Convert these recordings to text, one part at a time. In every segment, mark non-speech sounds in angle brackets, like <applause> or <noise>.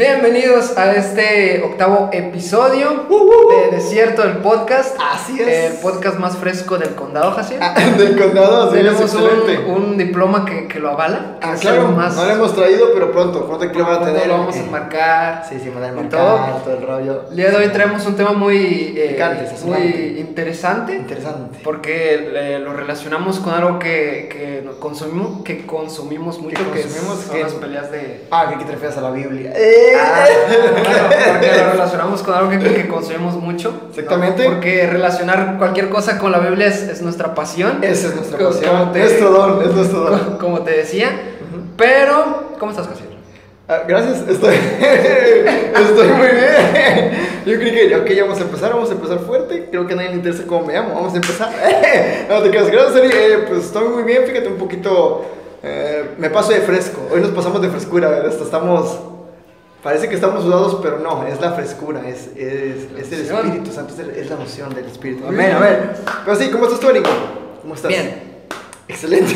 Bienvenidos a este octavo episodio de Desierto del Podcast. Así es. El podcast más fresco del condado, Jaciel. Ah, <laughs> del condado, sí, es Tenemos excelente. un, un diploma que, que lo avala. Ah, claro, más, no lo hemos traído, pero pronto, pronto que lo van a tener. lo vamos a enmarcar. Sí, sí, van a y enmarcar todo. todo. el rollo. El día de hoy traemos un tema muy, eh, Picante, muy interesante. Interesante. Porque eh, lo relacionamos con algo que, que consumimos, que consumimos mucho, que, consumimos, son que- las peleas de... Ah, que, que te refieres a la Biblia. Eh. Ah, bueno, porque lo <laughs> relacionamos con algo que, que consumimos mucho. ¿no? Exactamente. Porque relacionar cualquier cosa con la Biblia es, es nuestra pasión. Esa es nuestra Como- pasión. como te- Nuestro don, es nuestro don. co- Como te decía. Pero, ¿cómo estás, Casiel? Ah, gracias, estoy, <laughs> estoy muy bien. Yo creí que, ok, ya vamos a empezar, vamos a empezar fuerte. Creo que a nadie le interesa cómo me llamo, vamos a empezar. <laughs> No te creas, gracias, Ari. Eh, pues estoy muy bien, fíjate un poquito. eh, me paso de fresco. Hoy nos pasamos de frescura. Hasta estamos. Parece que estamos sudados, pero no, es la frescura, es, es, es el. Espíritu Santo, es, la noción del Espíritu. Amén, a ver. Pero sí, ¿cómo estás tú, Eric? ¿Cómo estás? Bien. <laughs> Excelente.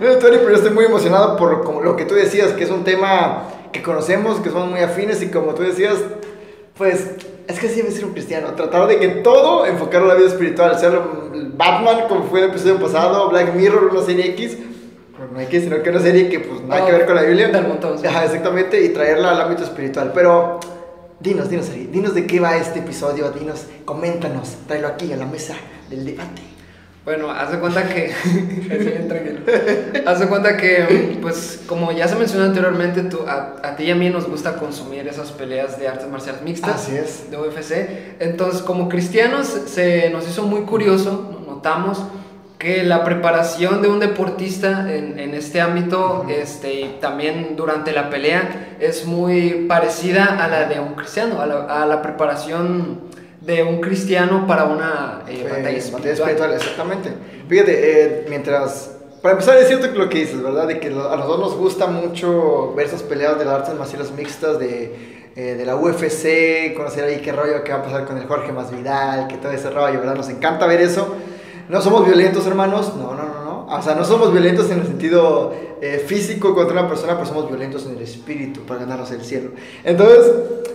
No, Tony, pero yo estoy muy emocionado por como lo que tú decías, que es un tema que conocemos, que somos muy afines y como tú decías, pues es que sí debe ser un cristiano, tratar de que todo enfocarlo a la vida espiritual, sea Batman, como fue en el episodio pasado, Black Mirror, una serie X, pues no hay que, sino que una serie que pues nada que ver con la Biblia. Del montón, sí. Ajá, exactamente, y traerla al ámbito espiritual, pero... Dinos, dinos, Ari, dinos de qué va este episodio, dinos, coméntanos, tráelo aquí a la mesa del debate. Bueno, haz de cuenta que. <laughs> <laughs> De cuenta que, pues, como ya se mencionó anteriormente, tú, a, a ti y a mí nos gusta consumir esas peleas de artes marciales mixtas. Así es. De UFC. Entonces, como cristianos, se nos hizo muy curioso, notamos que la preparación de un deportista en, en este ámbito, este, y también durante la pelea, es muy parecida a la de un cristiano, a la, a la preparación de un cristiano para una eh, Eh, batalla batalla espiritual. espiritual, exactamente. Fíjate, eh, mientras. Para empezar, es cierto que lo que dices, ¿verdad? De que a nosotros nos gusta mucho ver esas peleas de las artes marciales mixtas, de, eh, de la UFC, conocer ahí qué rollo que va a pasar con el Jorge Masvidal, que todo ese rollo, ¿verdad? Nos encanta ver eso. No somos violentos, hermanos. No, no, no, no. O sea, no somos violentos en el sentido eh, físico contra una persona, pero somos violentos en el espíritu para ganarnos el cielo. Entonces,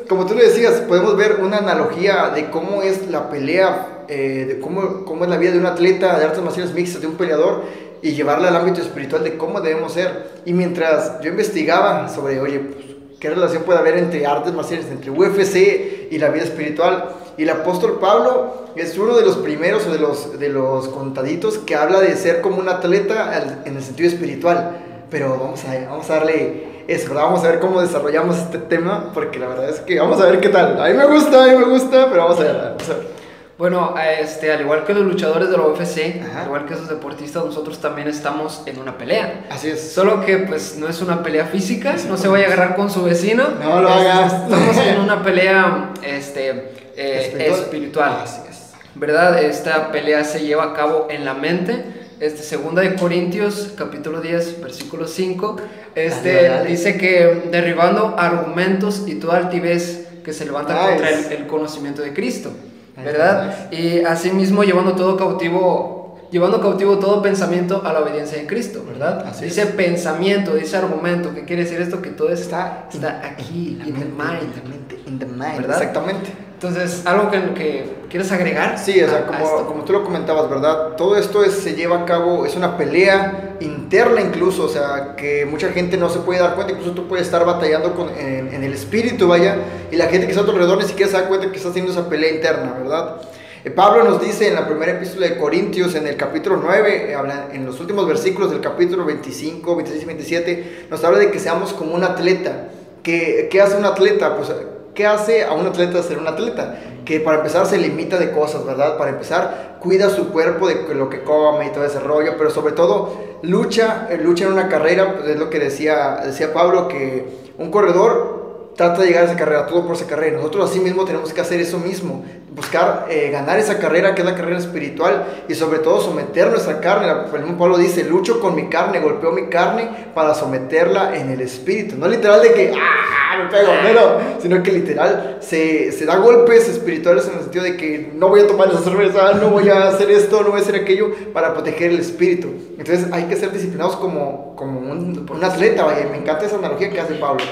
como tú lo decías, podemos ver una analogía de cómo es la pelea, eh, de cómo, cómo es la vida de un atleta de artes marciales mixtas, de un peleador, y llevarla al ámbito espiritual de cómo debemos ser. Y mientras yo investigaba sobre, oye, pues, qué relación puede haber entre artes marciales, entre UFC y la vida espiritual, y el apóstol Pablo es uno de los primeros o de los, de los contaditos que habla de ser como un atleta en el sentido espiritual. Pero vamos a, vamos a darle eso, ¿verdad? Vamos a ver cómo desarrollamos este tema, porque la verdad es que vamos a ver qué tal. A mí me gusta, a mí me gusta, pero vamos a ver. Vamos a ver. Bueno, este, al igual que los luchadores de la UFC, Ajá. al igual que esos deportistas, nosotros también estamos en una pelea. Así es. Solo que pues no es una pelea física, no se vaya a agarrar con su vecino. No lo hagas. Estamos en una pelea este, eh, Espiritual. espiritual. Así es. ¿Verdad? Esta pelea se lleva a cabo en la mente. Este, segunda de Corintios, capítulo 10, versículo 5, este, Dale, dale. dice que derribando argumentos y toda altivez que se levanta contra el, el conocimiento de Cristo, ¿verdad? Y asimismo llevando todo cautivo, llevando cautivo todo pensamiento a la obediencia de Cristo, ¿verdad? Así es. dice pensamiento, dice argumento, ¿qué quiere decir esto? Que todo Está, está, aquí, la in mind. in the mente, in the mind. ¿Verdad? Exactamente. Entonces, ¿algo que, que quieres agregar? Sí, o a- sea, a como, esto? como tú lo comentabas, ¿verdad? Todo esto es- se lleva a cabo, es una pelea interna incluso, o sea, que mucha gente no se puede dar cuenta, incluso tú puedes estar batallando con, en, en el espíritu, vaya, y la gente que está a tu alrededor ni siquiera se da cuenta que está haciendo esa pelea interna, ¿verdad? Eh, Pablo nos dice en la primera epístola de Corintios, en el capítulo 9, eh, habla- en los últimos versículos del capítulo 25, 26 y 27, nos habla de que seamos como un atleta. ¿Qué, qué hace un atleta? Pues, ¿qué hace a un atleta ser un atleta? Que para empezar se limita de cosas, ¿verdad? Para empezar, cuida su cuerpo de lo que come y todo ese rollo, pero sobre todo lucha, eh, lucha en una carrera, pues es lo que decía, decía Pablo, que un corredor trata de llegar a esa carrera, todo por esa carrera. Nosotros así mismo tenemos que hacer eso mismo, buscar eh, ganar esa carrera que es la carrera espiritual y sobre todo someter nuestra carne. El mismo Pablo dice, lucho con mi carne, golpeo mi carne para someterla en el espíritu. No literal de que, ah, me pego, no, sino que literal se, se da golpes espirituales en el sentido de que no voy a tomar esa cerveza, no voy a hacer esto, no voy a hacer aquello para proteger el espíritu. Entonces hay que ser disciplinados como, como un, un atleta, vaya, me encanta esa analogía que hace Pablo.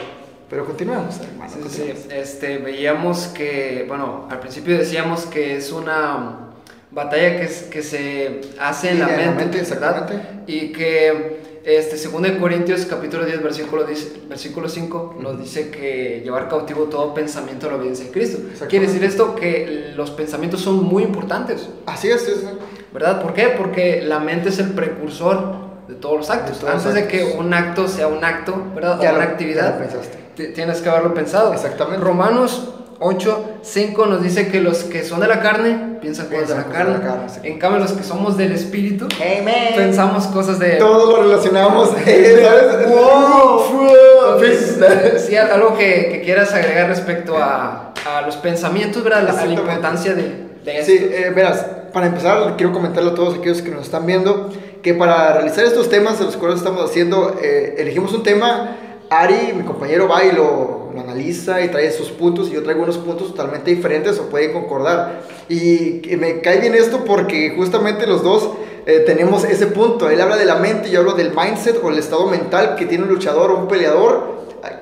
Pero continuamos, hermano. Sí, sí, este, veíamos que, bueno, al principio decíamos que es una batalla que, es- que se hace en la mente, ¿verdad? exactamente. Y que, este, según de Corintios capítulo 10, versículo, 10, versículo 5, nos dice que llevar cautivo todo pensamiento a la obediencia de Cristo. Quiere decir esto que los pensamientos son muy importantes, Así es, sí. ¿verdad? ¿Por qué? Porque la mente es el precursor de todos los actos. De todos los Antes de que un acto sea un acto, ¿verdad? Ya o una lo- actividad. ya lo pensaste. Tienes que haberlo pensado. Exactamente. Romanos 8, 5 nos dice que los que son de la carne piensan cosas de la de carne. la carne, sí. En cambio, los que somos del espíritu Amen. pensamos cosas de. Todo lo relacionamos, <laughs> <laughs> ¿sabes? Wow. Entonces, <laughs> sí, algo que, que quieras agregar respecto a, a los pensamientos, ¿verdad? La, a la importancia de, de esto. Sí, eh, verás, para empezar, quiero comentarle a todos aquellos que nos están viendo que para realizar estos temas de los cuales estamos haciendo, eh, elegimos un tema. Ari, mi compañero, va y lo, lo analiza y trae sus puntos, y yo traigo unos puntos totalmente diferentes o pueden concordar. Y me cae bien esto porque justamente los dos eh, tenemos ese punto. Él habla de la mente, yo hablo del mindset o el estado mental que tiene un luchador o un peleador.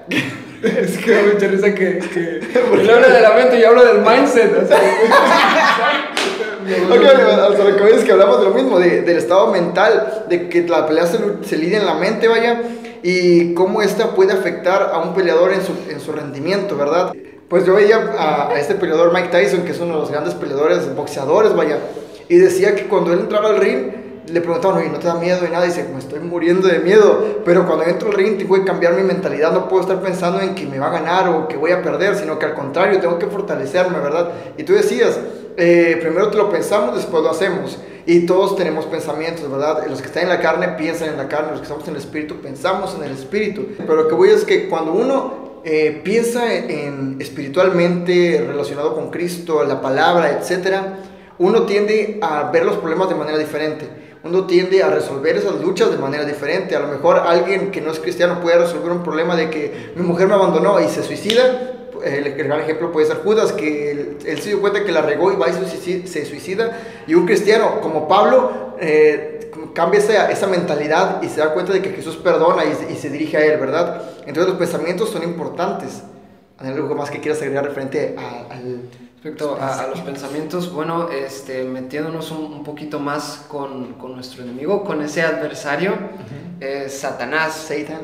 <laughs> Es que me mucha risa que, que <laughs> él habla de la mente y yo hablo del mindset. o sea, <laughs> Ok, o sea, lo que voy es que hablamos de lo mismo, de- del estado mental, de que la pelea se, se lidia en la mente, vaya, y cómo esta puede afectar a un peleador en su, en su rendimiento, ¿verdad? Pues yo veía a, a este peleador Mike Tyson, que es uno de los grandes peleadores, boxeadores, vaya, y decía que cuando él entraba al ring, le preguntaban, oye, ¿no te da miedo y nada? Dice, me estoy muriendo de miedo, pero cuando entro al ring tengo que cambiar mi mentalidad, no puedo estar pensando en que me va a ganar o que voy a perder, sino que al contrario, tengo que fortalecerme, ¿verdad? Y tú decías, eh, primero te lo pensamos, después lo hacemos. Y todos tenemos pensamientos, ¿verdad? Los que están en la carne piensan en la carne, los que estamos en el espíritu pensamos en el espíritu. Pero lo que voy es que cuando uno eh, piensa en espiritualmente relacionado con Cristo, la palabra, etcétera, uno tiende a ver los problemas de manera diferente. Uno tiende a resolver esas luchas de manera diferente. A lo mejor alguien que no es cristiano puede resolver un problema de que mi mujer me abandonó y se suicida. El, gran ejemplo puede ser Judas, que él, se dio cuenta que la regó y va y se suicida. Y un cristiano como Pablo eh, cambia esa, esa mentalidad y se da cuenta de que Jesús perdona y, se- dirige a él, ¿verdad? Entonces los pensamientos son importantes. ¿Hay algo más que quieras agregar referente al... Respecto a, a los pensamientos, bueno, este, metiéndonos un, un poquito más con, con nuestro enemigo, con ese adversario, eh, Satanás, Satan?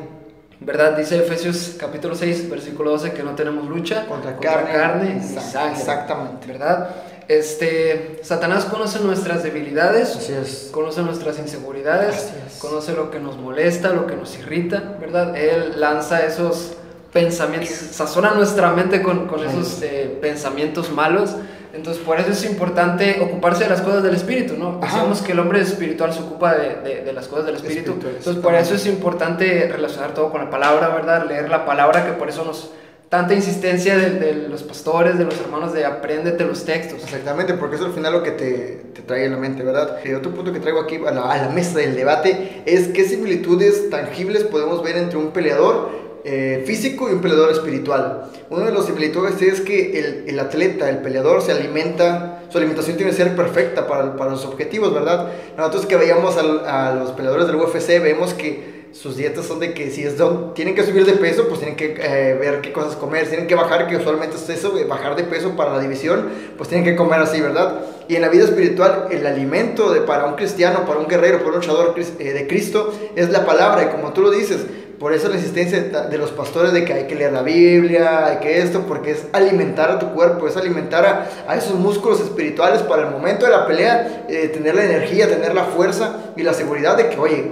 ¿verdad? Dice Efesios capítulo 6, versículo 12, que no tenemos lucha Contra carne, carne ni sangre. exactamente. ¿Verdad? Este, Satanás conoce nuestras debilidades, Así es. conoce nuestras inseguridades, Así es. conoce lo que nos molesta, lo que nos irrita, ¿verdad? Él lanza esos pensamientos, sazona nuestra mente con, con esos eh, pensamientos malos. Entonces, por eso es importante ocuparse de las cosas del espíritu, ¿no? Decíamos que el hombre espiritual se ocupa de, de- de las cosas del espíritu. Entonces, por eso es importante relacionar todo con la palabra, ¿verdad? Leer la palabra, que por eso nos. Tanta insistencia de, de los pastores, de los hermanos, de apréndete los textos. Exactamente, porque eso al final lo que te, te trae en la mente, ¿verdad? Y otro punto que traigo aquí a la, a la mesa del debate es qué similitudes tangibles podemos ver entre un peleador eh, físico y un peleador espiritual. Una de las similitudes es que el, el atleta, el peleador, se alimenta, su alimentación tiene que ser perfecta para, para los objetivos, ¿verdad? Nosotros que veíamos al- a, los peleadores del UFC, vemos que sus dietas son de que si es don- tienen que subir de peso, pues tienen que eh, ver qué cosas comer, tienen que bajar, que usualmente es eso, de bajar de peso para la división, pues tienen que comer así, ¿verdad? Y en la vida espiritual, el alimento de, para un cristiano, para un guerrero, para un luchador eh, de Cristo, es la palabra, y como tú lo dices, por eso la insistencia de, los pastores de que hay que leer la Biblia, hay que esto, porque es alimentar a tu cuerpo, es alimentar a, a esos músculos espirituales para el momento de la pelea, eh, tener la energía, tener la fuerza y la seguridad de que, oye,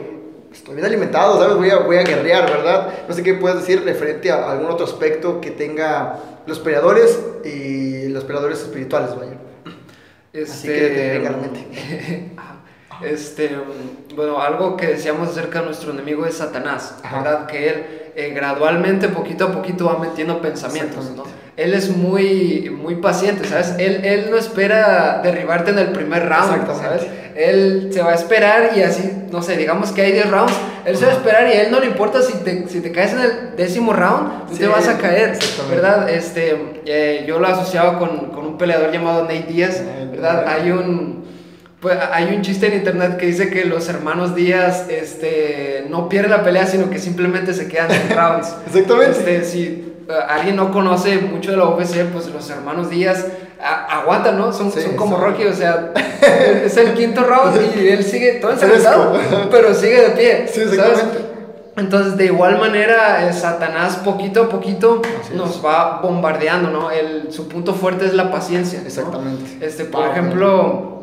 estoy bien alimentado, ¿sabes? Voy a, voy a guerrear, ¿verdad? No sé qué puedes decir referente a algún otro aspecto que tenga los peleadores y los peleadores espirituales, vaya. Así que te venga la mente. <laughs> Este, mm, bueno, algo que decíamos acerca de nuestro enemigo es Satanás, Ajá. ¿verdad? Que él eh, gradualmente, poquito a poquito, va metiendo pensamientos, ¿no? Él es muy, muy paciente, ¿sabes? Él, él no espera derribarte en el primer round. ¿sabes? Él se va a esperar y así, no sé, digamos que hay 10 rounds, él se va a esperar y a él no le importa si te, si te caes en el décimo round, tú Sí, te vas a caer. ¿verdad? Este, eh, yo lo asociaba con, con un peleador llamado Nate Díaz, Eh, ¿verdad? Hay un, pues, hay un chiste en internet que dice que los hermanos Díaz este, no pierden la pelea, sino que simplemente se quedan en rounds. <laughs> Exactamente. Este, si alguien no conoce mucho de la UFC, pues los hermanos Díaz aguantan, ¿no? Son, son como Rocky, o sea, <laughs> es el quinto round y él sigue todo <laughs> ensangrentado, pero sigue de pie. Sí, exactamente. Entonces, de igual manera, Satanás poquito a poquito nos va bombardeando, ¿no? El, su punto fuerte es la paciencia. Exactamente. Este, por ejemplo,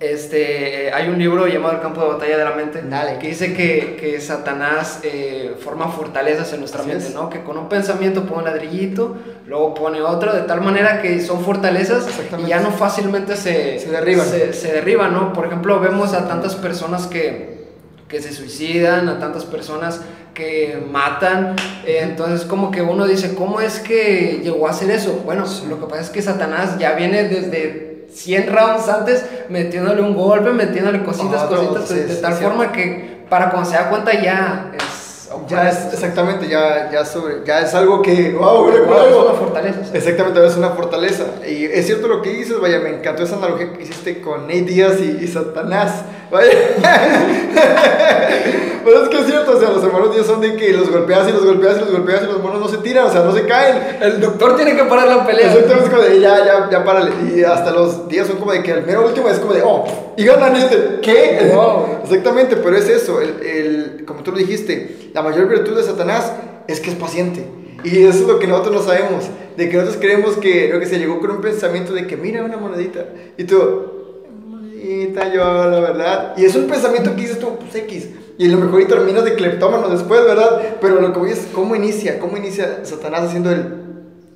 este, hay un libro llamado El campo de batalla de la mente que dice que, que Satanás eh, forma fortalezas en nuestra mente, ¿no? Que con un pensamiento pone un ladrillito, luego pone otro, de tal manera que son fortalezas y ya no fácilmente se, se derriban. Se, se derriban, ¿no? Por ejemplo, vemos a tantas personas que que se suicidan, a tantas personas que matan. Eh, entonces como que uno dice, ¿cómo es que llegó a hacer eso? Bueno, lo que pasa es que Satanás ya viene desde 100 rounds antes metiéndole un golpe, metiéndole cositas, cositas, de, tal forma que para cuando se da cuenta ya es ya es, exactamente, ya, ya, sobre, ya es algo que, wow, es una fortaleza. Exactamente, es una fortaleza. Y es cierto lo que dices, vaya, me encantó esa analogía que hiciste con Nate Díaz y, y Satanás. Vaya. <laughs> Pero es que es cierto, o sea, los hermanos Díaz son de que los golpeas y los golpeas y los golpeas y los monos no se tiran, o sea, no se caen. El doctor tiene que parar la pelea. Exactamente, es como de, ya, ya, ya, párale. Y hasta los días son como de que el mero último es como de, oh, y ganan este. ¿Qué? Exactamente, pero es eso, el, el, como tú lo dijiste, la mayor virtud de Satanás es que es paciente. Y eso es lo que nosotros no sabemos, de que nosotros creemos que, lo que se llegó con un pensamiento de que mira una monedita, y tú, monedita, yo, la verdad, y es un pensamiento que dices tú, pues X, y a lo mejor y terminas de cleptómano después, ¿verdad? Pero lo que voy es, ¿cómo inicia? ¿Cómo inicia Satanás haciendo el,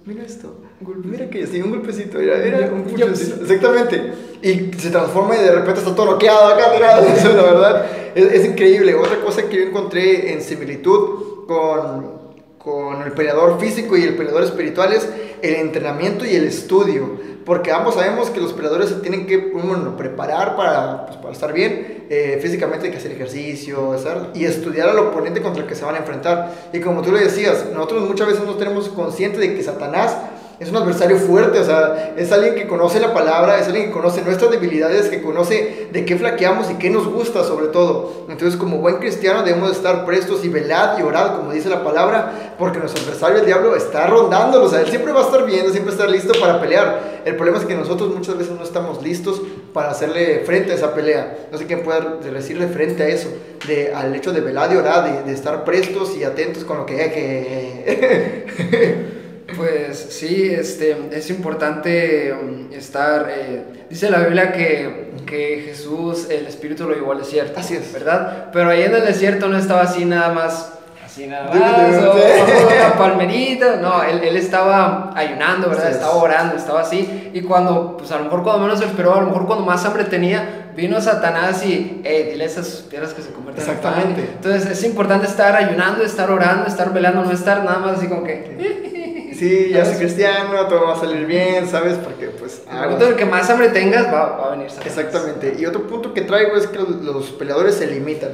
mira esto, mira que sí, un golpecito, mira, mira, un puchecito, exactamente, y se transforma y de repente está todo noqueado acá, mira, <laughs> eso, la verdad, es, es increíble. Otra cosa que yo encontré en similitud con con el peleador físico y el peleador espiritual es el entrenamiento y el estudio. Porque ambos sabemos que los peleadores se tienen que uno, preparar para, pues, para estar bien. Eh, físicamente hay que hacer ejercicio y estudiar al oponente contra el que se van a enfrentar. Y como tú lo decías, nosotros muchas veces no tenemos consciente de que Satanás es un adversario fuerte, o sea, es alguien que conoce la palabra, es alguien que conoce nuestras debilidades, que conoce de qué flaqueamos y qué nos gusta sobre todo. Entonces, como buen cristiano debemos estar prestos y velad y orad, como dice la palabra, porque nuestro adversario, el diablo, está rondándolos, o sea, él siempre va a estar viendo, siempre está listo para pelear. El problema es que nosotros muchas veces no estamos listos para hacerle frente a esa pelea. No sé quién puede decirle frente a eso, de, al hecho de velar y orar, de, estar prestos y atentos con lo que que... <laughs> Pues sí, este, es importante um, estar, eh, dice la Biblia que, que, Jesús, el Espíritu lo llevó al desierto. Así es. ¿Verdad? Pero ahí en el desierto no estaba así nada más, así nada más, o, <laughs> una palmerita, no, él, él, estaba ayunando, ¿verdad? Estaba orando, estaba así, y cuando, pues a lo mejor cuando menos lo esperó, a lo mejor cuando más hambre tenía, vino Satanás y, hey, dile esas piedras que se convierten Exactamente. Entonces es importante estar ayunando, estar orando, estar velando, no estar nada más así como que sí, ya soy cristiano, todo va a salir bien, ¿sabes? Porque pues... el que más hambre tengas va, va a venir. Exactamente. Y otro punto que traigo es que los peleadores se limitan.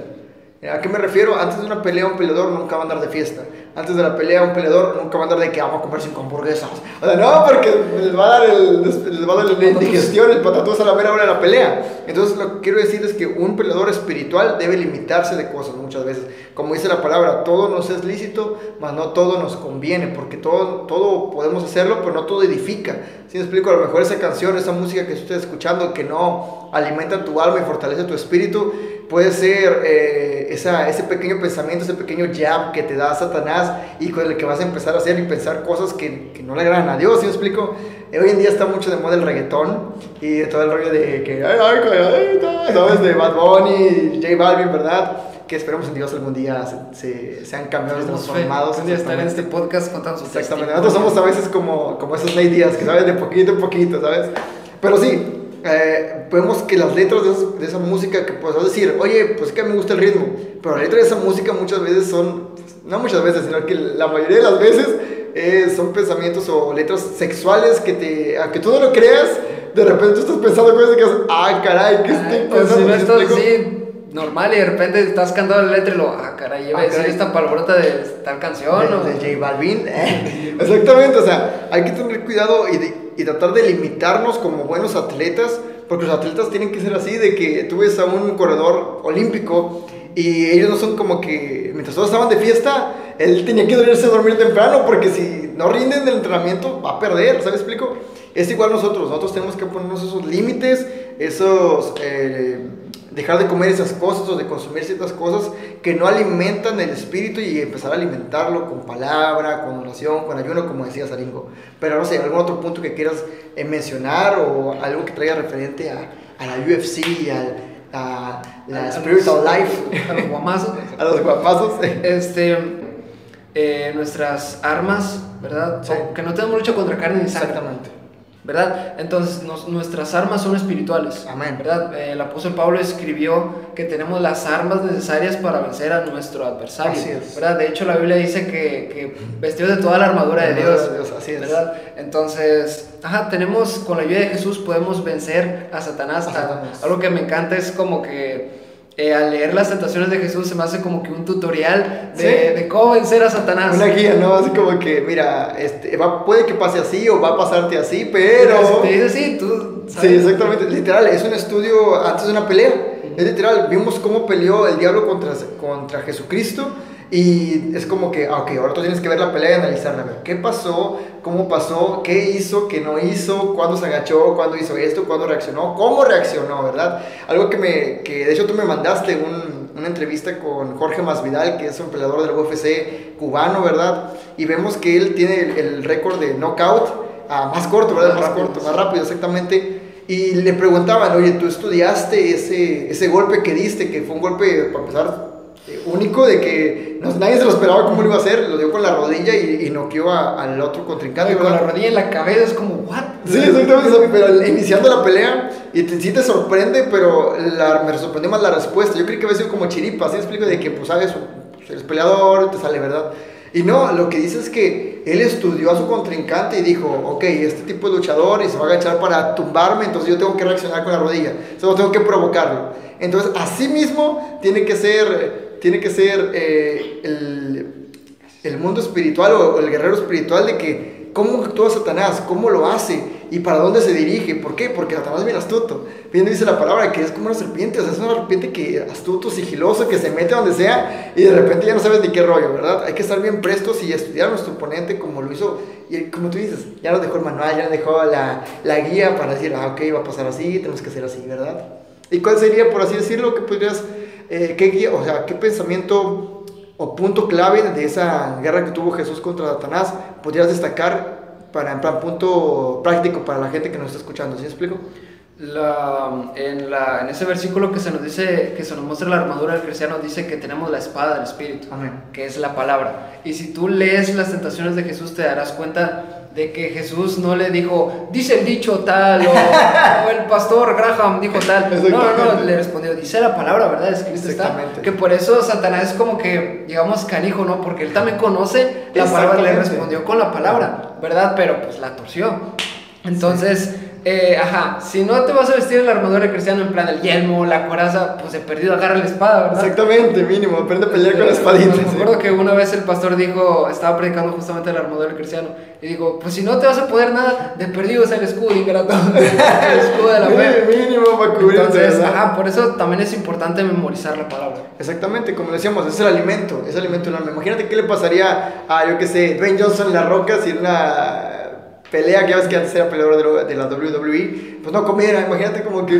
¿A qué me refiero? Antes de una pelea, un peleador nunca va a andar de fiesta. Antes de la pelea, un peleador nunca va a andar de que vamos a comer cinco hamburguesas. O sea, no, porque les va a dar el, les va a dar la indigestión, el patatús a la mera hora de la pelea. Entonces, lo que quiero decir es que un peleador espiritual debe limitarse de cosas muchas veces. Como dice la palabra, todo nos es lícito, mas no todo nos conviene, porque todo, todo podemos hacerlo, pero no todo edifica. Si me explico, a lo mejor esa canción, esa música que estás escuchando, que no alimenta tu alma y fortalece tu espíritu, puede ser eh, esa, ese pequeño pensamiento, ese pequeño jab que te da Satanás y con el que vas a empezar a hacer y pensar cosas que, que no le agradan a Dios, ¿sí me explico? Eh, hoy en día está mucho de moda el reggaetón y todo el rollo de que, ay, ay, ay, ¿sabes? De Bad Bunny, J Balvin, ¿verdad? Que esperemos en Dios algún día se, sean cambiados, transformados. Un día estar en este podcast contando sus Exactamente. Nosotros somos a veces como, como esos ladies que saben de poquito en poquito, ¿sabes? Pero sí, eh, vemos que las letras de, esa música, que puedes decir, oye, pues que me gusta el ritmo, pero las letras de esa música muchas veces son, no muchas veces, sino que la mayoría de las veces eh, son pensamientos o letras sexuales que te, aunque tú no lo creas, de repente tú estás pensando cosas que haces, ah, caray, ¿qué estoy pues pensando? si no normal y de repente estás cantando la letra y lo, ah, caray, iba a ah, decir esta palabrota de tal canción. De, o... de <laughs> J Balvin. Exactamente, o sea, hay que tener cuidado y, y tratar de limitarnos como buenos atletas, porque los atletas tienen que ser así, de que tú ves a un corredor olímpico y ellos no son como que, mientras todos estaban de fiesta, él tenía que irse a dormir temprano porque si no rinden del entrenamiento va a perder, ¿sabes? explico? Es igual nosotros, nosotros tenemos que ponernos esos límites, esos... Eh, dejar de comer esas cosas o de consumir ciertas cosas que no alimentan el espíritu y empezar a alimentarlo con palabra, con oración, con ayuno, como decía Saringo. Pero no sé, algún otro punto que quieras eh, mencionar o algo que traiga referente a, a la UFC, a, la Spiritual Life. A los guamazos. <laughs> a los guamazos. Este, eh, nuestras armas, ¿verdad? que no tenemos lucha contra carne ni sangre. Exactamente. ¿Verdad? Entonces nuestras armas son espirituales, Amén. ¿verdad? Eh, el apóstol Pablo escribió que tenemos las armas necesarias para vencer a nuestro adversario, así es. ¿verdad? De hecho la Biblia dice que, que vestidos de toda la armadura de Dios, así es. ¿verdad? Entonces, ajá, tenemos, con la ayuda de Jesús podemos vencer a Satanás. A Satanás. Algo que me encanta es como que eh, al leer las tentaciones de Jesús se me hace como que un tutorial de, de cómo vencer a Satanás. Una guía, ¿no? Así como que, mira, este, va, puede que pase así o va a pasarte así, pero... Si te dice así, tú... Sí, exactamente. Literal, es un estudio antes de una pelea. Es literal, vimos cómo peleó el diablo contra, contra Jesucristo y es como que, ah, ok, ahora tú tienes que ver la pelea y analizarla, a ver qué pasó, cómo pasó, qué hizo, qué no hizo, cuándo se agachó, cuándo hizo esto, cuándo reaccionó, cómo reaccionó, ¿verdad? Algo que me, que de hecho tú me mandaste un, una entrevista con Jorge Masvidal, que es un peleador del UFC cubano, ¿verdad? Y vemos que él tiene el, récord de knockout más corto, ¿verdad? Más, corto, más rápido, exactamente. Y le preguntaban, oye, ¿tú estudiaste ese, ese golpe que diste, que fue un golpe, para empezar, único de que nadie se lo esperaba cómo lo iba a hacer, lo dio con la rodilla y, y noqueó al otro contrincante. con la rodilla en la cabeza es como, ¿what? Sí, exactamente, pero iniciando la pelea, y te, sí te sorprende, pero la, me sorprendió más la respuesta. Yo creí que había sido como chiripa, así explico, de que, pues, sabes, pues, eres peleador, te sale, ¿verdad? Y no, lo que dice es que él estudió a su contrincante y dijo, ok, este tipo es luchador y se va a agachar para tumbarme, entonces yo tengo que reaccionar con la rodilla, solo tengo que provocarlo. Entonces, así mismo tiene que ser tiene que ser eh, el, el, mundo espiritual o, el guerrero espiritual de que cómo actúa Satanás, cómo lo hace y para dónde se dirige. ¿Por qué? Porque Satanás es bien astuto. Bien dice la palabra que es como una serpiente, o sea, es una serpiente que astuto, sigiloso, que se mete donde sea y de repente ya no sabes ni qué rollo, ¿verdad? Hay que estar bien prestos y estudiar a nuestro oponente como lo hizo. Y como tú dices, ya nos dejó el manual, ya nos dejó la, la guía para decir, ah, ok, va a pasar así, tenemos que hacer así, ¿verdad? ¿Y cuál sería, por así decirlo, que podrías eh, ¿qué, o sea, ¿qué pensamiento o punto clave de esa guerra que tuvo Jesús contra Satanás podrías destacar para, en plan, punto práctico para la gente que nos está escuchando? ¿Sí explico? La, en, la, en, ese versículo que se nos dice, que se nos muestra la armadura del cristiano, dice que tenemos la espada del Espíritu, que es la palabra. Y si tú lees las tentaciones de Jesús, te darás cuenta de que Jesús no le dijo, dice el dicho tal, o, <laughs> el pastor Graham dijo tal. No, no, no, le respondió, dice la palabra, ¿verdad? Escrito está. Que por eso Satanás es como que, digamos, canijo, ¿no? Porque él también conoce la palabra, le respondió con la palabra, ¿verdad? Pero pues la torció. Entonces eh, ajá, si no te vas a vestir en la armadura de cristiano, en plan el yelmo, la coraza, pues he perdido, agarra la espada, ¿verdad? Exactamente, mínimo, aprende a pelear con la espadita. Me acuerdo que una vez el pastor dijo, estaba predicando justamente la armadura del cristiano, y digo, pues si no te vas a poder nada, de perdido es el escudo ingrato, <laughs> el escudo de la fe. mínimo para cubrir Entonces, ajá, por eso también es importante memorizar la palabra. Exactamente, como decíamos, es el alimento, es el alimento del alma. Imagínate qué le pasaría a, yo qué sé, Dwayne Johnson en la roca si una pelea que ya ves que antes era peleador de, la WWE, pues no comiera, imagínate como que,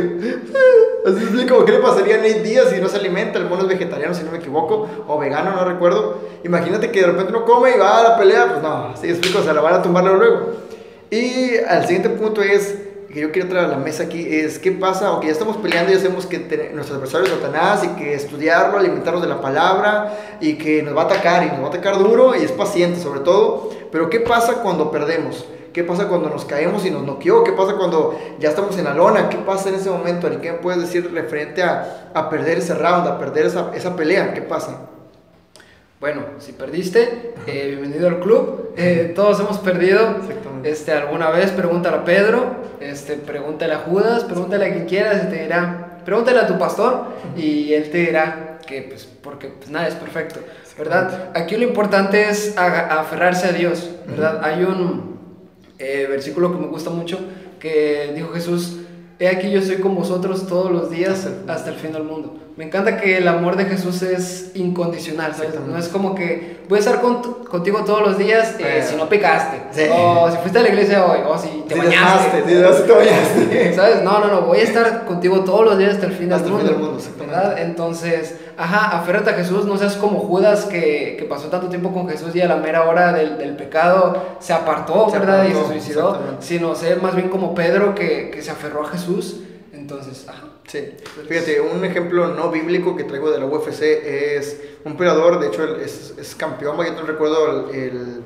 así como que le pasaría a Nate Díaz si no se alimenta, el mono es vegetariano si no me equivoco, o vegano, no recuerdo, imagínate que de repente no come y va a la pelea, pues no, así explico, se la van a tumbar luego. Y al siguiente punto es, que yo quiero traer a la mesa aquí, es qué pasa, o que ya estamos peleando y hacemos que nuestro adversario es Satanás y que estudiarlo, alimentarnos de la palabra y que nos va a atacar y nos va a atacar duro y es paciente sobre todo, pero qué pasa cuando perdemos. ¿Qué pasa cuando nos caemos y nos noqueó? ¿Qué pasa cuando ya estamos en la lona? ¿Qué pasa en ese momento? ¿Y qué me puedes decir referente a, a perder ese round, a perder esa, esa pelea? ¿Qué pasa? Bueno, si perdiste, eh, bienvenido al club. Eh, todos hemos perdido este, alguna vez. Pregúntale a Pedro, este, pregúntale a Judas, pregúntale a quien quieras y te dirá. Pregúntale a tu pastor y él te dirá que, pues, porque pues, nada es perfecto, ¿verdad? Aquí lo importante es aferrarse a Dios, ¿verdad? Hay un, eh, versículo que me gusta mucho, que dijo Jesús, he aquí yo estoy con vosotros todos los días hasta el fin del mundo. Me encanta que el amor de Jesús es incondicional, ¿sabes? No es como que voy a estar contigo todos los días eh, si no pecaste, o si fuiste a la iglesia hoy, o si te bañaste. Si te bañaste. <laughs> ¿Sabes? No, no, no, voy a estar contigo todos los días hasta el fin del mundo. Fin del mundo ¿verdad? Entonces, ajá, aférrate a Jesús, no seas como Judas que, que pasó tanto tiempo con Jesús y a la mera hora del, del pecado se apartó, ¿verdad? y se suicidó, sino ser más bien como Pedro que, que se aferró a Jesús. Entonces, ajá. Sí, fíjate, un ejemplo no bíblico que traigo de la UFC es un peleador, de hecho es, es campeón, yo no recuerdo el,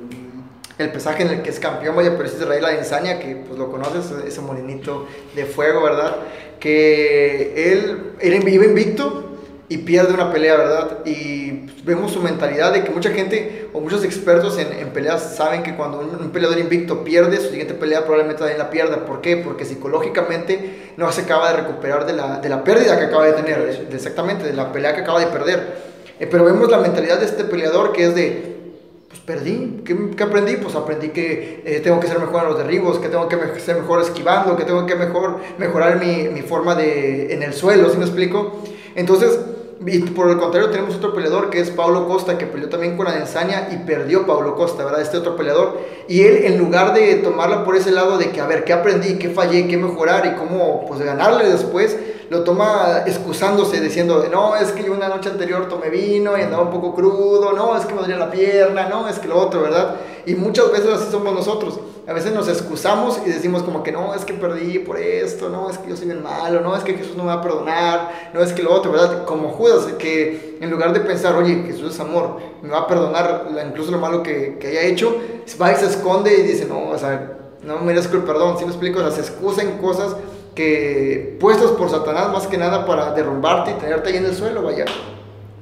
el, pesaje en el que es campeón, vaya, pero es Israel Adesanya, que pues lo conoces, ese molinito de fuego, ¿verdad? Que él, él invicto y pierde una pelea, ¿verdad? Y vemos su mentalidad de que mucha gente o muchos expertos en, en peleas saben que cuando un, peleador invicto pierde, su siguiente pelea probablemente también la pierda. ¿Por qué? Porque psicológicamente no se acaba de recuperar de la, de la pérdida que acaba de tener, exactamente, de la pelea que acaba de perder. Eh, pero vemos la mentalidad de este peleador que es de, pues perdí, ¿qué, qué aprendí? Pues aprendí que eh, tengo que ser mejor en los derribos, que tengo que ser mejor esquivando, que tengo que mejor, mejorar mi, mi forma de, en el suelo, ¿sí me explico? Entonces, por el contrario, tenemos otro peleador que es Paulo Costa, que peleó también con Adesanya y perdió Paulo Costa, ¿verdad? Este otro peleador. Y él, en lugar de tomarla por ese lado de que, a ver, ¿qué aprendí? ¿Qué fallé? ¿Qué mejorar? Y cómo, pues, ganarle después, lo toma excusándose, diciendo, no, es que yo una noche anterior tomé vino y andaba un poco crudo, no, es que me dolía la pierna, no, es que lo otro, ¿verdad? Y muchas veces así somos nosotros. A veces nos excusamos y decimos como que no, es que perdí por esto, no, es que yo soy bien malo, no, es que Jesús no me va a perdonar, no, es que lo otro, ¿verdad? Como Judas, que en lugar de pensar, oye, Jesús es amor, me va a perdonar incluso lo malo que, que haya hecho, va y se esconde y dice, no, o sea, no merezco el perdón, ¿sí me explico? O sea, se excusa en cosas que puestas por Satanás más que nada para derrumbarte y tenerte ahí en el suelo, vaya.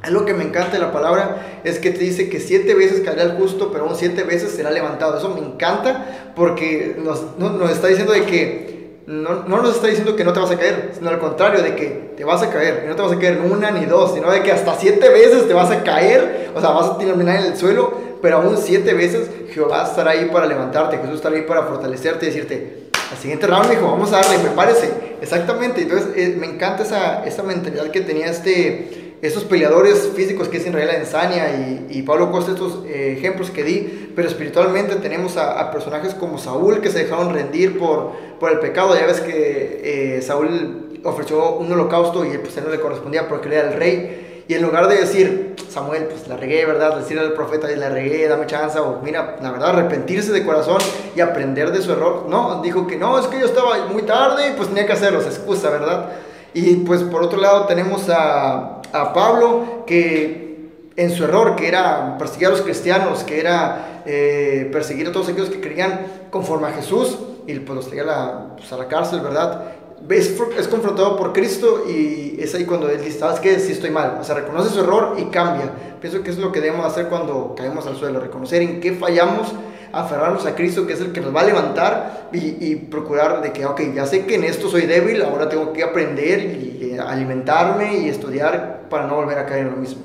Algo que me encanta de la palabra es que te dice que siete veces caerá el justo, pero aún siete veces será levantado. Eso me encanta porque nos, nos está diciendo de que no, no, nos está diciendo que no te vas a caer, sino al contrario, de que te vas a caer. Y no te vas a caer una ni dos, sino de que hasta siete veces te vas a caer, o sea, vas a terminar en el suelo, pero aún siete veces Jehová estará ahí para levantarte, Jesús estará ahí para fortalecerte y decirte, al siguiente round, hijo, vamos a darle, prepárese. Exactamente, entonces eh, me encanta esa, esa mentalidad que tenía este esos peleadores físicos que es Israel Adesanya y, y Pablo Costa, estos eh, ejemplos que di, pero espiritualmente tenemos a, personajes como Saúl que se dejaron rendir por, por el pecado. Ya ves que eh, Saúl ofreció un holocausto y pues él no le correspondía porque él era el rey. Y en lugar de decir, Samuel, pues la regué, ¿verdad? Decirle al profeta, la regué, dame chance, o mira, la verdad, arrepentirse de corazón y aprender de su error. No, dijo que no, es que yo estaba muy tarde y pues tenía que hacerlo, se excusa, ¿verdad? Y pues por otro lado tenemos a, a Pablo que en su error, que era perseguir a los cristianos, que era eh, perseguir a todos aquellos que creían conforme a Jesús, y pues los traía a la, pues, a la cárcel, ¿verdad? Es, es, confrontado por Cristo y es ahí cuando él dice, ¿sabes qué? Sí estoy mal. O sea, reconoce su error y cambia. Pienso que es lo que debemos hacer cuando caemos al suelo, reconocer en qué fallamos aferrarnos a Cristo, que es el que nos va a levantar y, procurar de que, ok, ya sé que en esto soy débil, ahora tengo que aprender y, alimentarme y estudiar para no volver a caer en lo mismo.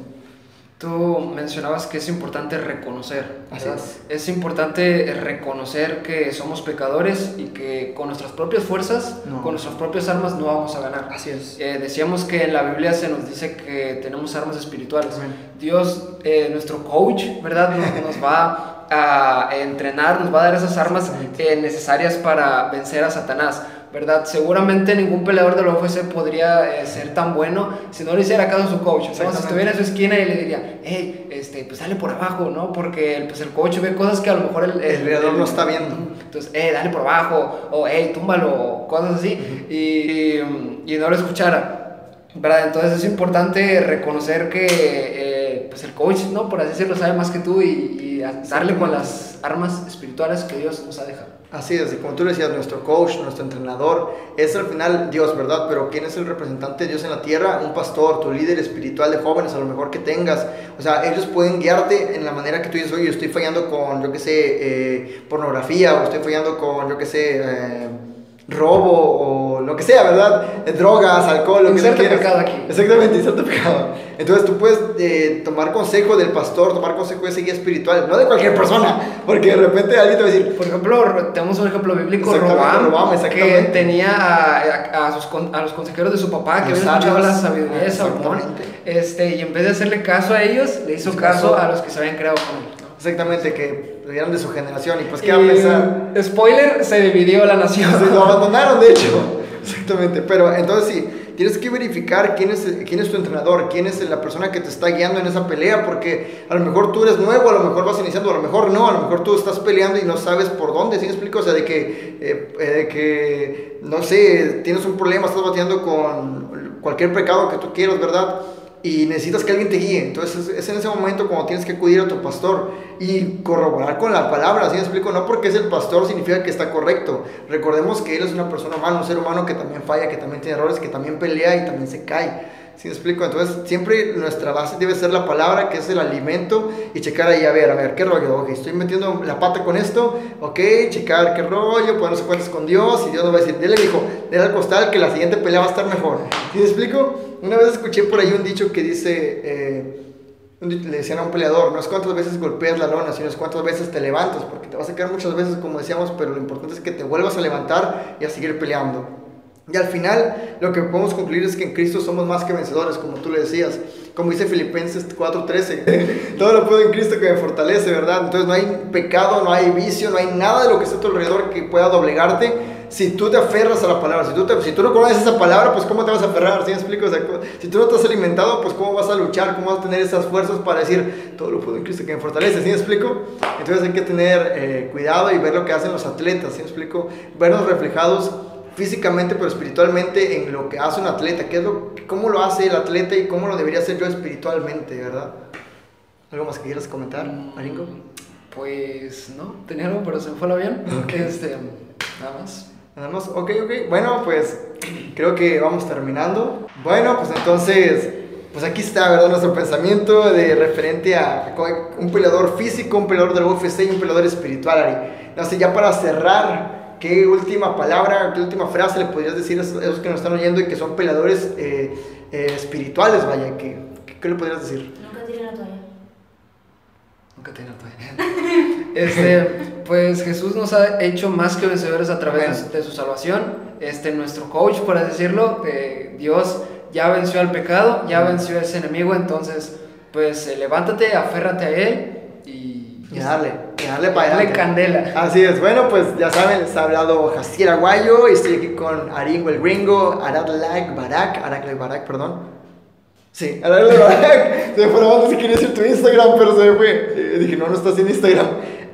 Tú mencionabas que es importante reconocer. es. es. importante reconocer que somos pecadores y que con nuestras propias fuerzas, con nuestras propias armas no vamos a ganar. Así es. Eh, decíamos que en la Biblia se nos dice que tenemos armas espirituales. Dios, eh, nuestro coach, ¿verdad? nos <laughs> va a entrenar, nos va a dar esas armas eh, necesarias para vencer a Satanás, ¿verdad? Seguramente ningún peleador de la UFC podría eh, ser tan bueno si no le hiciera caso a su coach. O sea, si estuviera en su esquina y le diría, hey, este, pues dale por abajo, ¿no? Porque pues, el coach ve cosas que a lo mejor el, el, no está viendo. Entonces, hey, dale por abajo, o hey, túmbalo, o cosas así, y, y, no lo escuchara. ¿verdad? Entonces es importante reconocer que eh, pues el coach, ¿no? Por así decirlo, sabe más que tú y darle con las armas espirituales que Dios nos ha dejado. Así es, como tú decías, nuestro coach, nuestro entrenador, es al final Dios, ¿verdad? Pero ¿quién es el representante de Dios en la tierra? Un pastor, tu líder espiritual de jóvenes, a lo mejor que tengas. O sea, ellos pueden guiarte en la manera que tú dices, oye, estoy fallando con, yo qué sé, eh, pornografía, o estoy fallando con, yo qué sé, eh, robo o lo que sea, ¿verdad? Drogas, alcohol, lo que Inserte quieras. pecado aquí. Exactamente, inserte pecado. Entonces tú puedes eh, tomar consejo del pastor, tomar consejo de ese guía espiritual, no de cualquier persona, porque de repente alguien te va a decir, Por ejemplo, tenemos un ejemplo bíblico, Robam, Robam, que tenía a, a- a sus a los consejeros de su papá, que habían escuchado la sabiduría de Salomón, este, y en vez de hacerle caso a ellos, le hizo caso a los que se habían creado con él. exactamente, que eran de su generación, y pues, ¿qué va a pensar? Spoiler, se dividió la nación. Se lo abandonaron, de hecho. <laughs> Exactamente. Pero entonces sí, tienes que verificar quién es, quién es tu entrenador, quién es la persona que te está guiando en esa pelea, porque a lo mejor tú eres nuevo, a lo mejor vas iniciando, a lo mejor no, a lo mejor tú estás peleando y no sabes por dónde, ¿sí me explico? O sea, de que, eh, eh, de que no sé, tienes un problema, estás bateando con cualquier pecado que tú quieras, ¿verdad? Y necesitas que alguien te guíe. Entonces es en ese momento cuando tienes que acudir a tu pastor y corroborar con la palabra, ¿sí me explico? No porque es el pastor significa que está correcto. Recordemos que él es una persona humana, un ser humano que también falla, que también tiene errores, que también pelea y también se cae. ¿Sí me explico? Entonces siempre nuestra base debe ser la palabra, que es el alimento, y checar ahí, a ver, a ver, ¿qué rollo? Ok, estoy metiendo la pata con esto, ok, checar qué rollo, ponerse cuentas con Dios, y Dios nos va a decir, dele, dijo, dele al costal que la siguiente pelea va a estar mejor. ¿Sí me explico? Una vez escuché por ahí un dicho que dice, eh, le decían a un peleador, no es cuántas veces golpeas la lona, sino es cuántas veces te levantas, porque te vas a quedar muchas veces, como decíamos, pero lo importante es que te vuelvas a levantar y a seguir peleando. Y al final, lo que podemos concluir es que en Cristo somos más que vencedores, como tú le decías. Como dice Filipenses 4:13, <laughs> todo lo puedo en Cristo que me fortalece, ¿verdad? Entonces no hay pecado, no hay vicio, no hay nada de lo que esté a tu alrededor que pueda doblegarte si tú te aferras a la palabra. Si tú, te- si tú no conoces esa palabra, pues ¿cómo te vas a aferrar? ¿Sí me explico? O sea, si tú no te has alimentado, pues ¿cómo vas a luchar? ¿Cómo vas a tener esas fuerzas para decir, todo lo puedo en Cristo que me fortalece? ¿Sí me explico? Entonces hay que tener eh, cuidado y ver lo que hacen los atletas, ¿sí me explico? Vernos reflejados físicamente pero espiritualmente en lo que hace un atleta, qué es lo, cómo lo hace el atleta y cómo lo debería hacer yo espiritualmente, ¿verdad? ¿Algo más que quieras comentar, Maringo? Pues no, tenía algo, pero se me fue el avión. Este, nada más. Nada más, ok, ok. Bueno, pues creo que vamos terminando. Bueno, pues entonces, pues aquí está, ¿verdad? Nuestro pensamiento de referente a un peleador físico, un peleador del UFC y un peleador espiritual, Ari. No sé, ya para cerrar, ¿qué última palabra, qué última frase le podrías decir a esos que nos están oyendo y que son peleadores eh, eh, espirituales, vaya? ¿qué, qué, qué le podrías decir? Nunca tiré la toalla. Nunca. <laughs> Este, pues Jesús nos ha hecho más que vencedores a través de, de su salvación. Este, nuestro coach, por así decirlo, eh, Dios ya venció al pecado, ya venció a ese enemigo, entonces, pues eh, levántate, aférrate a él y, Y darle, y darle para Dale candela. Así es, bueno, pues ya saben, les ha hablado Jaciel Aguayo y estoy aquí con Aringo el Gringo, Arad Lag Barak, Barak, perdón. Sí, Arad Lag Barak. Se me fue la banda si quería decir tu Instagram, pero se me fue. Eh, dije, no, no estás en Instagram.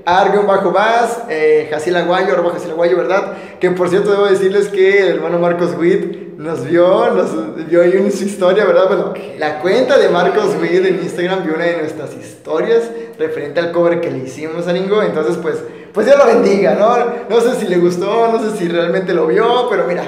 Argon bajo vas, eh, Aguayo, arroba Jaciel Aguayo, ¿verdad? Que por cierto debo decirles que el hermano Marcos Witt nos vio, nos vio ahí en su historia, ¿verdad? Bueno, la cuenta de Marcos Witt en Instagram vio una de nuestras historias referente al cover que le hicimos a Ningo, entonces pues, pues Dios lo bendiga, ¿no? No sé si le gustó, no sé si realmente lo vio, pero mira,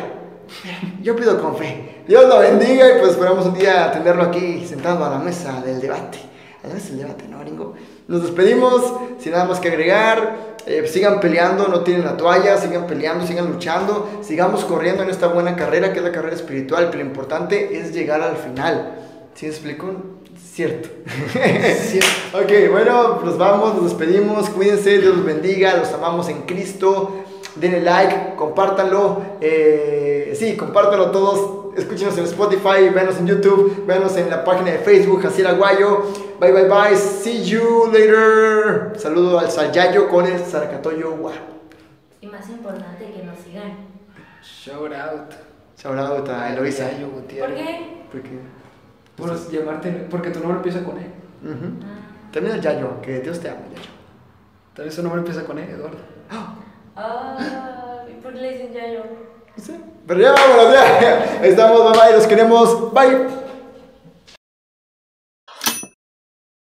yo pido con fe. Dios lo bendiga y pues esperamos un día tenerlo aquí sentado a la mesa del debate. A la mesa del debate, ¿no, Ringo? Nos despedimos, sin nada más que agregar. Eh, sigan peleando, no tienen la toalla, sigan peleando, sigan luchando, sigamos corriendo en esta buena carrera que es la carrera espiritual, que lo importante es llegar al final. ¿Sí me explico? Cierto. <laughs> ok, bueno, nos vamos, nos despedimos, cuídense, Dios los bendiga, los amamos en Cristo. Denle like, compártanlo. Eh, sí, compártanlo todos. Escúchenos en Spotify, venos en YouTube, venos en la página de Facebook, Jaciel Aguayo. Bye, bye, bye. See you later. Saludo al Sayayo con el Sarcatoyo Gua. Y más importante que nos sigan. Shout out. Shout out a Eloisa. ¿Por qué? ¿Por qué? Por llamarte, porque tu nombre empieza con E. Ah. También el Yayo, que Dios te ama, Yayo. Tal vez su nombre empieza con E, Eduardo. Ah, ¿y por qué le dicen ya yo? Sí. Pero ya vámonos, ya. Estamos, bye bye, los queremos. Bye.